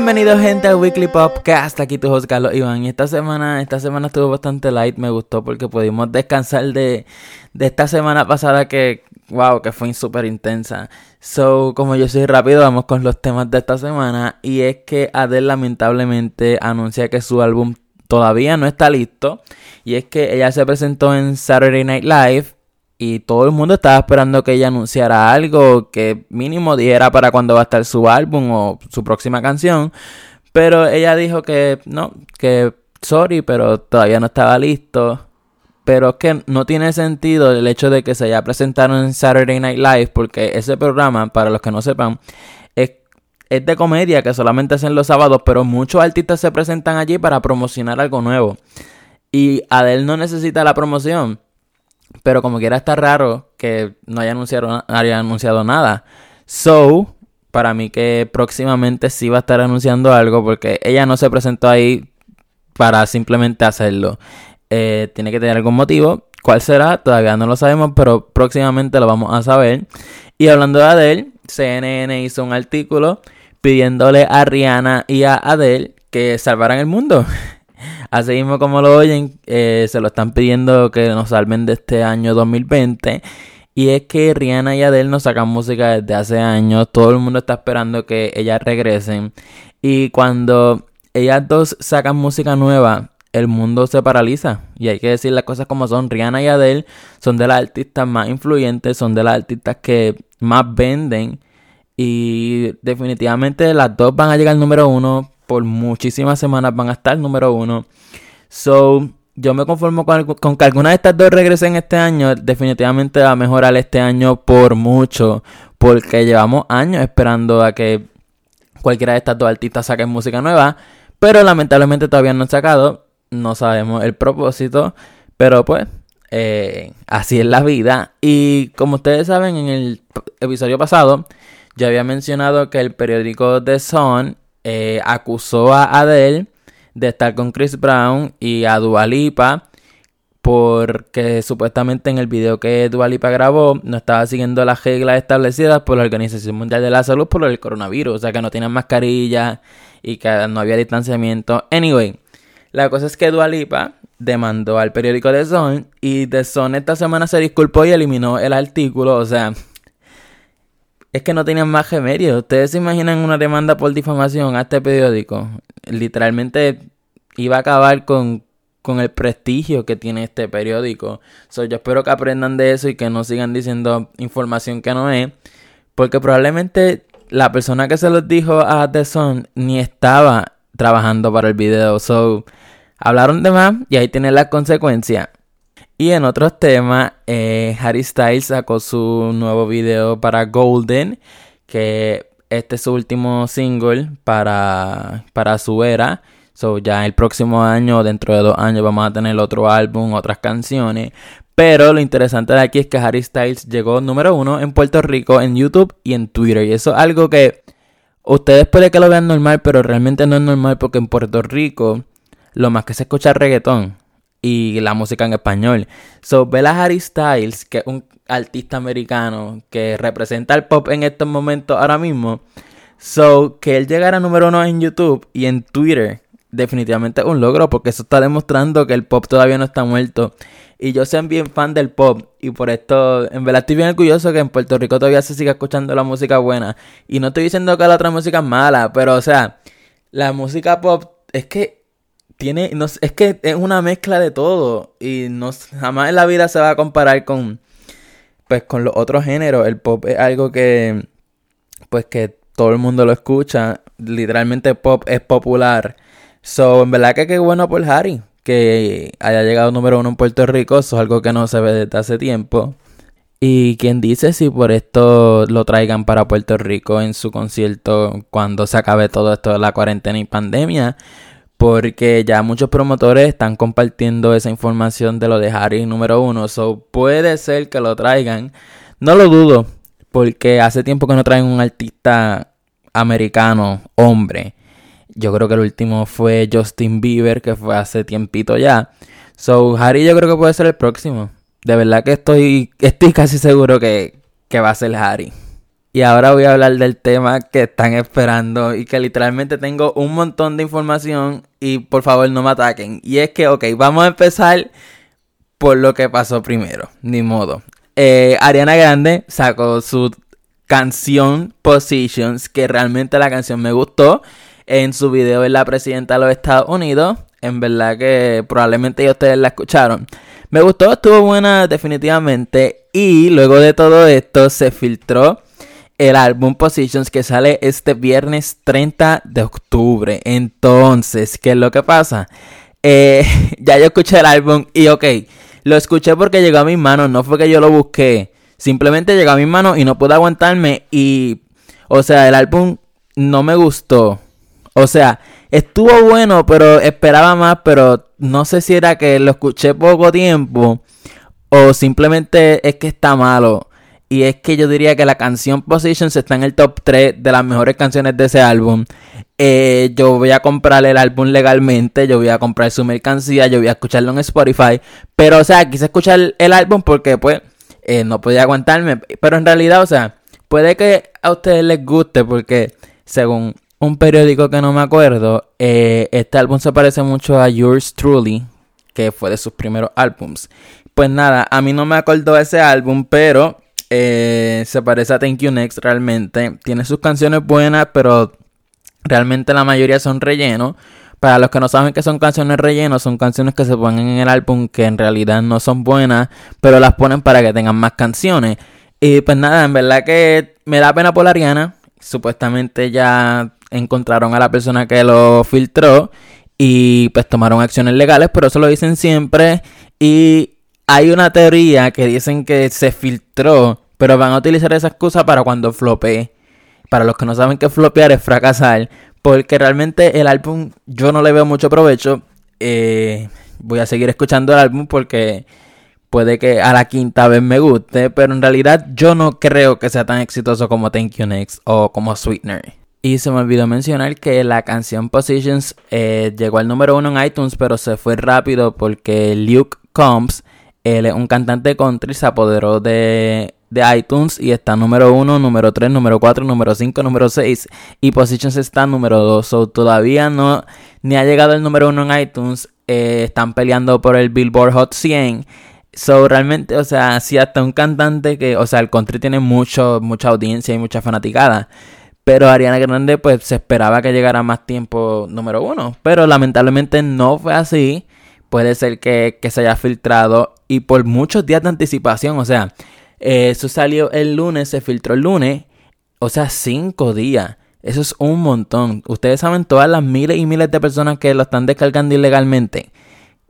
Bienvenidos gente al Weekly Podcast, aquí tu host Carlos Iván. Y esta semana, esta semana estuvo bastante light, me gustó porque pudimos descansar de, de esta semana pasada que, wow, que fue súper intensa. So, como yo soy rápido, vamos con los temas de esta semana. Y es que Adele lamentablemente anuncia que su álbum todavía no está listo. Y es que ella se presentó en Saturday Night Live y todo el mundo estaba esperando que ella anunciara algo que mínimo dijera para cuándo va a estar su álbum o su próxima canción. Pero ella dijo que no, que sorry, pero todavía no estaba listo. Pero es que no tiene sentido el hecho de que se haya presentado en Saturday Night Live porque ese programa, para los que no sepan, es, es de comedia que solamente hacen los sábados, pero muchos artistas se presentan allí para promocionar algo nuevo. Y Adele no necesita la promoción pero como quiera está raro que no haya anunciado, haya anunciado nada. So, para mí que próximamente sí va a estar anunciando algo porque ella no se presentó ahí para simplemente hacerlo. Eh, tiene que tener algún motivo. ¿Cuál será? Todavía no lo sabemos, pero próximamente lo vamos a saber. Y hablando de Adele, CNN hizo un artículo pidiéndole a Rihanna y a Adele que salvaran el mundo. Así mismo como lo oyen, eh, se lo están pidiendo que nos salven de este año 2020. Y es que Rihanna y Adele nos sacan música desde hace años. Todo el mundo está esperando que ellas regresen. Y cuando ellas dos sacan música nueva, el mundo se paraliza. Y hay que decir las cosas como son. Rihanna y Adele son de las artistas más influyentes, son de las artistas que más venden. Y definitivamente las dos van a llegar al número uno por muchísimas semanas van a estar número uno. So, yo me conformo con, que alguna de estas dos regresen este año. Definitivamente va a mejorar este año por mucho. Porque llevamos años esperando a que cualquiera de estas dos artistas saquen música nueva. Pero lamentablemente todavía no han sacado. No sabemos el propósito. Pero pues, eh, así es la vida. Y como ustedes saben, en el episodio pasado, yo había mencionado que el periódico The Sun eh, acusó a Adele de estar con Chris Brown y a Dualipa porque supuestamente en el video que Dualipa grabó no estaba siguiendo las reglas establecidas por la Organización Mundial de la Salud por el coronavirus, o sea que no tenían mascarilla y que no había distanciamiento. Anyway, la cosa es que Dualipa demandó al periódico The Sun y The Sun esta semana se disculpó y eliminó el artículo, o sea, es que no tenían más remedio. Ustedes se imaginan una demanda por difamación a este periódico. Literalmente iba a acabar con, con el prestigio que tiene este periódico. So, yo espero que aprendan de eso y que no sigan diciendo información que no es. Porque probablemente la persona que se los dijo a The Sun ni estaba trabajando para el video. So, hablaron de más y ahí tienen las consecuencias. Y en otros temas, eh, Harry Styles sacó su nuevo video para Golden, que este es su último single para, para su era. So ya el próximo año, dentro de dos años, vamos a tener otro álbum, otras canciones. Pero lo interesante de aquí es que Harry Styles llegó número uno en Puerto Rico, en YouTube y en Twitter. Y eso es algo que ustedes puede que lo vean normal, pero realmente no es normal porque en Puerto Rico lo más que se escucha es reggaetón y la música en español. So, Bella Harry Styles, que es un artista americano que representa el pop en estos momentos ahora mismo. So, que él llegara número uno en YouTube y en Twitter, definitivamente es un logro porque eso está demostrando que el pop todavía no está muerto. Y yo soy bien fan del pop y por esto, en verdad estoy bien orgulloso que en Puerto Rico todavía se siga escuchando la música buena. Y no estoy diciendo que la otra música es mala, pero o sea, la música pop es que tiene, no, es que es una mezcla de todo y no, jamás en la vida se va a comparar con, pues, con los otros géneros. El pop es algo que, pues, que todo el mundo lo escucha. Literalmente pop es popular. So, en verdad que qué bueno por Harry que haya llegado número uno en Puerto Rico. Eso es algo que no se ve desde hace tiempo. Y quien dice si por esto lo traigan para Puerto Rico en su concierto cuando se acabe todo esto de la cuarentena y pandemia porque ya muchos promotores están compartiendo esa información de lo de Harry número uno. So puede ser que lo traigan. No lo dudo, porque hace tiempo que no traen un artista americano, hombre. Yo creo que el último fue Justin Bieber, que fue hace tiempito ya. So Harry yo creo que puede ser el próximo. De verdad que estoy, estoy casi seguro que, que va a ser Harry. Y ahora voy a hablar del tema que están esperando y que literalmente tengo un montón de información y por favor no me ataquen. Y es que, ok, vamos a empezar por lo que pasó primero, ni modo. Eh, Ariana Grande sacó su canción Positions, que realmente la canción me gustó. En su video en la presidenta de los Estados Unidos. En verdad que probablemente ustedes la escucharon. Me gustó, estuvo buena definitivamente. Y luego de todo esto se filtró el álbum Positions que sale este viernes 30 de octubre. Entonces, ¿qué es lo que pasa? Eh, ya yo escuché el álbum y ok, lo escuché porque llegó a mis manos, no fue que yo lo busqué. Simplemente llegó a mis manos y no pude aguantarme y, o sea, el álbum no me gustó. O sea, estuvo bueno, pero esperaba más, pero no sé si era que lo escuché poco tiempo o simplemente es que está malo. Y es que yo diría que la canción Positions está en el top 3 de las mejores canciones de ese álbum. Eh, yo voy a comprar el álbum legalmente, yo voy a comprar su mercancía, yo voy a escucharlo en Spotify. Pero, o sea, quise escuchar el álbum porque, pues, eh, no podía aguantarme. Pero en realidad, o sea, puede que a ustedes les guste porque, según un periódico que no me acuerdo, eh, este álbum se parece mucho a Yours Truly, que fue de sus primeros álbums. Pues nada, a mí no me acordó ese álbum, pero eh, se parece a Thank You Next realmente. Tiene sus canciones buenas, pero realmente la mayoría son relleno. Para los que no saben que son canciones relleno, son canciones que se ponen en el álbum que en realidad no son buenas, pero las ponen para que tengan más canciones. Y pues nada, en verdad que me da pena por Ariana. Supuestamente ya encontraron a la persona que lo filtró y pues tomaron acciones legales, pero eso lo dicen siempre. Y hay una teoría que dicen que se filtró, pero van a utilizar esa excusa para cuando flopee. Para los que no saben que flopear es fracasar, porque realmente el álbum yo no le veo mucho provecho. Eh, voy a seguir escuchando el álbum porque puede que a la quinta vez me guste, pero en realidad yo no creo que sea tan exitoso como Thank You Next o como Sweetener. Y se me olvidó mencionar que la canción Positions eh, llegó al número uno en iTunes, pero se fue rápido porque Luke Combs él es un cantante country, se apoderó de, de iTunes y está número 1, número 3, número 4, número 5, número 6 y Positions está número 2. So, todavía no ni ha llegado el número 1 en iTunes. Eh, están peleando por el Billboard Hot 100. So, realmente, o sea, si hasta un cantante que, o sea, el country tiene mucho, mucha audiencia y mucha fanaticada. Pero Ariana Grande, pues se esperaba que llegara más tiempo número uno. Pero lamentablemente no fue así puede ser que, se haya filtrado y por muchos días de anticipación, o sea, eso salió el lunes, se filtró el lunes, o sea, cinco días. Eso es un montón. Ustedes saben todas las miles y miles de personas que lo están descargando ilegalmente.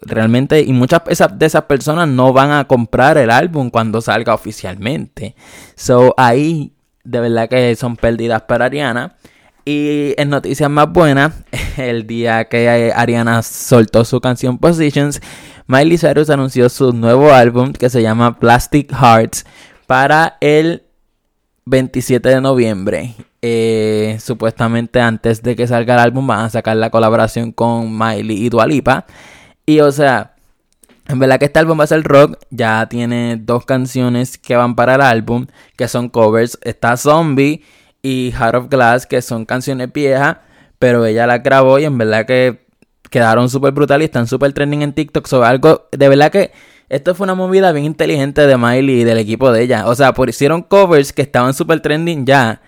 Realmente, y muchas de esas personas no van a comprar el álbum cuando salga oficialmente. So, ahí de verdad que son pérdidas para Ariana. Y en noticias más buenas, el día que Ariana soltó su canción Positions, Miley Cyrus anunció su nuevo álbum que se llama Plastic Hearts para el 27 de noviembre. Eh, supuestamente antes de que salga el álbum van a sacar la colaboración con Miley y Dualipa. Y o sea, en verdad que este álbum va a ser rock. Ya tiene dos canciones que van para el álbum, que son covers. Está Zombie y Heart of Glass, que son canciones viejas, pero ella las grabó y en verdad que quedaron súper brutales y están súper trending en TikTok. Sobre algo, de verdad que esto fue una movida bien inteligente de Miley y del equipo de ella. O sea, por, hicieron covers que estaban súper trending ya.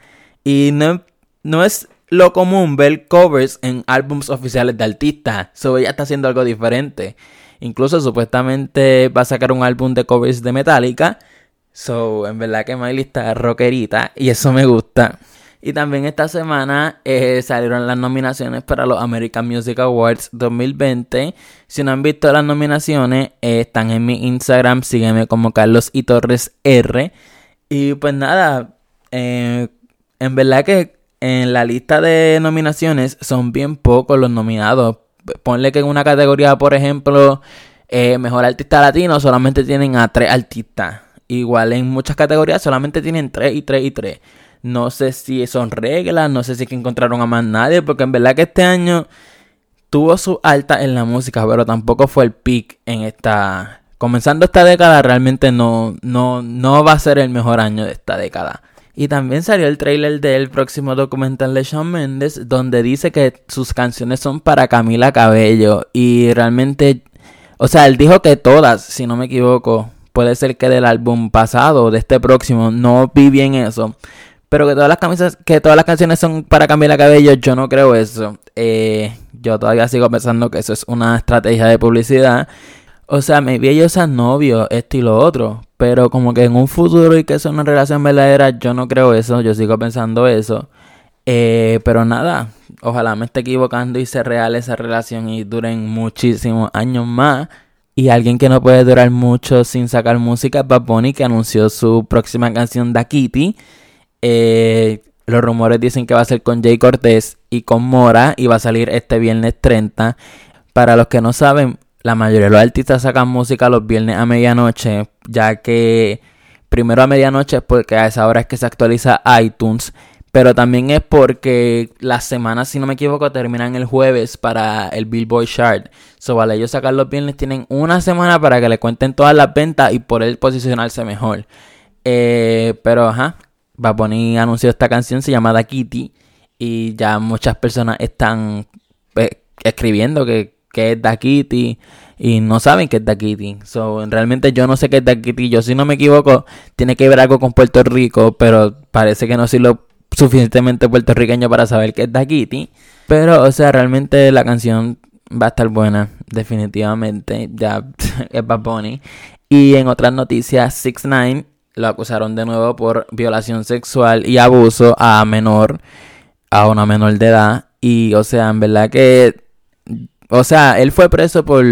Y no, no es lo común ver covers en álbums oficiales de artistas. So ella está haciendo algo diferente. Incluso supuestamente va a sacar un álbum de covers de Metallica. So, en verdad que Miley está rockerita y eso me gusta. Y también esta semana eh, salieron las nominaciones para los American Music Awards 2020. Si no han visto las nominaciones, eh, están en mi Instagram. Sígueme como Carlos y Torres R. Y pues nada, eh, en verdad que en la lista de nominaciones son bien pocos los nominados. Ponle que en una categoría, por ejemplo, Mejor Artista Latino, solamente tienen a tres artistas. Igual en muchas categorías solamente tienen 3 y 3 y 3. No sé si son reglas, no sé si encontraron a más nadie, porque en verdad que este año tuvo su alta en la música, pero tampoco fue el peak en esta... Comenzando esta década realmente no, no, no va a ser el mejor año de esta década. Y también salió el trailer del próximo documental de Shawn Mendes, donde dice que sus canciones son para Camila Cabello. Y realmente, o sea, él dijo que todas, si no me equivoco, puede ser que del álbum pasado o de este próximo, no vi bien eso. Pero que todas las camisas, que todas las canciones son para Camila Cabello, yo no creo eso. Eh, yo todavía sigo pensando que eso es una estrategia de publicidad. O sea, me vi ellos a novio, esto y lo otro. Pero como que en un futuro y que es una relación verdadera, yo no creo eso. Yo sigo pensando eso. Eh, pero nada, ojalá me esté equivocando y sea real esa relación y duren muchísimos años más. Y alguien que no puede durar mucho sin sacar música es Bad Bunny, que anunció su próxima canción Da Kitty. Eh, los rumores dicen que va a ser con Jay Cortés y con Mora y va a salir este viernes 30. Para los que no saben, la mayoría de los artistas sacan música los viernes a medianoche, ya que primero a medianoche es porque a esa hora es que se actualiza iTunes, pero también es porque las semanas, si no me equivoco, terminan el jueves para el Billboard Chart. So, vale, ellos sacar los viernes tienen una semana para que le cuenten todas las ventas y por él posicionarse mejor. Eh, pero, ajá, a poner anunció esta canción, se llama Da Kitty, y ya muchas personas están pues, escribiendo que que es Da Kitty y no saben que es Da Kitty. So, realmente yo no sé qué es Da Kitty. Yo, si no me equivoco, tiene que ver algo con Puerto Rico, pero parece que no soy lo suficientemente puertorriqueño para saber que es Da Kitty. Pero, o sea, realmente la canción va a estar buena, definitivamente. Ya es Bad Bunny. Y en otras noticias, 6 9 lo acusaron de nuevo por violación sexual y abuso a menor, a una menor de edad. Y, o sea, en verdad que o sea, él fue preso por,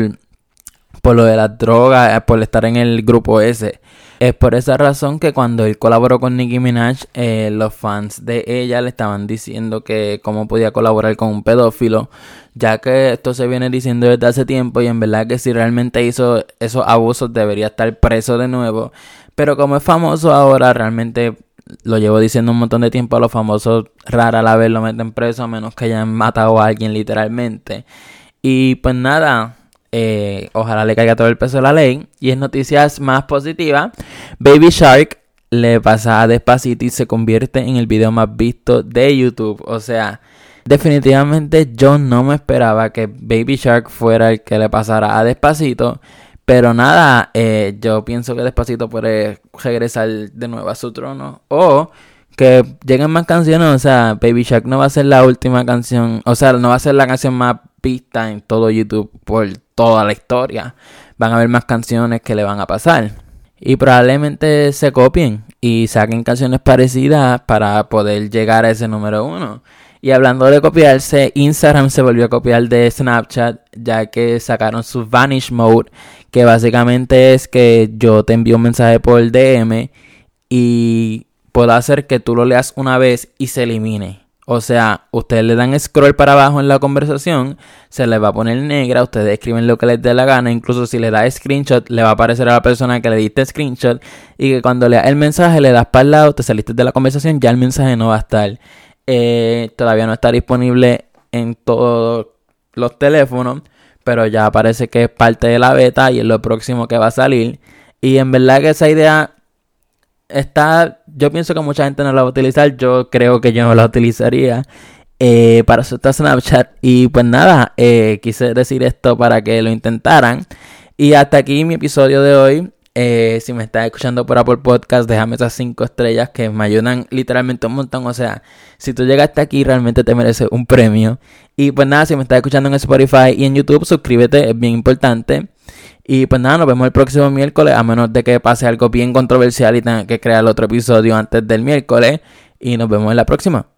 por lo de las drogas, eh, por estar en el grupo ese. Es por esa razón que cuando él colaboró con Nicki Minaj, eh, los fans de ella le estaban diciendo que cómo podía colaborar con un pedófilo, ya que esto se viene diciendo desde hace tiempo y en verdad que si realmente hizo esos abusos debería estar preso de nuevo. Pero como es famoso ahora, realmente lo llevo diciendo un montón de tiempo a los famosos, rara la vez lo meten preso a menos que hayan matado a alguien literalmente. Y pues nada, eh, ojalá le caiga todo el peso de la ley. Y en noticias más positivas, Baby Shark le pasa a Despacito y se convierte en el video más visto de YouTube. O sea, definitivamente yo no me esperaba que Baby Shark fuera el que le pasara a Despacito. Pero nada, eh, yo pienso que Despacito puede regresar de nuevo a su trono. O que lleguen más canciones. O sea, Baby Shark no va a ser la última canción. O sea, no va a ser la canción más pista en todo YouTube por toda la historia. Van a haber más canciones que le van a pasar. Y probablemente se copien y saquen canciones parecidas para poder llegar a ese número uno. Y hablando de copiarse, Instagram se volvió a copiar de Snapchat ya que sacaron su Vanish Mode, que básicamente es que yo te envío un mensaje por DM y puedo hacer que tú lo leas una vez y se elimine. O sea, ustedes le dan scroll para abajo en la conversación, se le va a poner negra, ustedes escriben lo que les dé la gana, incluso si le da screenshot, le va a aparecer a la persona que le diste screenshot y que cuando lea el mensaje le das para el lado, te saliste de la conversación, ya el mensaje no va a estar. Eh, todavía no está disponible en todos los teléfonos, pero ya parece que es parte de la beta y es lo próximo que va a salir. Y en verdad que esa idea está, yo pienso que mucha gente no la va a utilizar, yo creo que yo no la utilizaría eh, para soltar Snapchat. Y pues nada, eh, quise decir esto para que lo intentaran. Y hasta aquí mi episodio de hoy. Eh, si me estás escuchando por Apple Podcast, déjame esas 5 estrellas que me ayudan literalmente un montón. O sea, si tú llegaste aquí, realmente te mereces un premio. Y pues nada, si me estás escuchando en Spotify y en YouTube, suscríbete, es bien importante. Y pues nada, nos vemos el próximo miércoles, a menos de que pase algo bien controversial y tenga que crear otro episodio antes del miércoles. Y nos vemos en la próxima.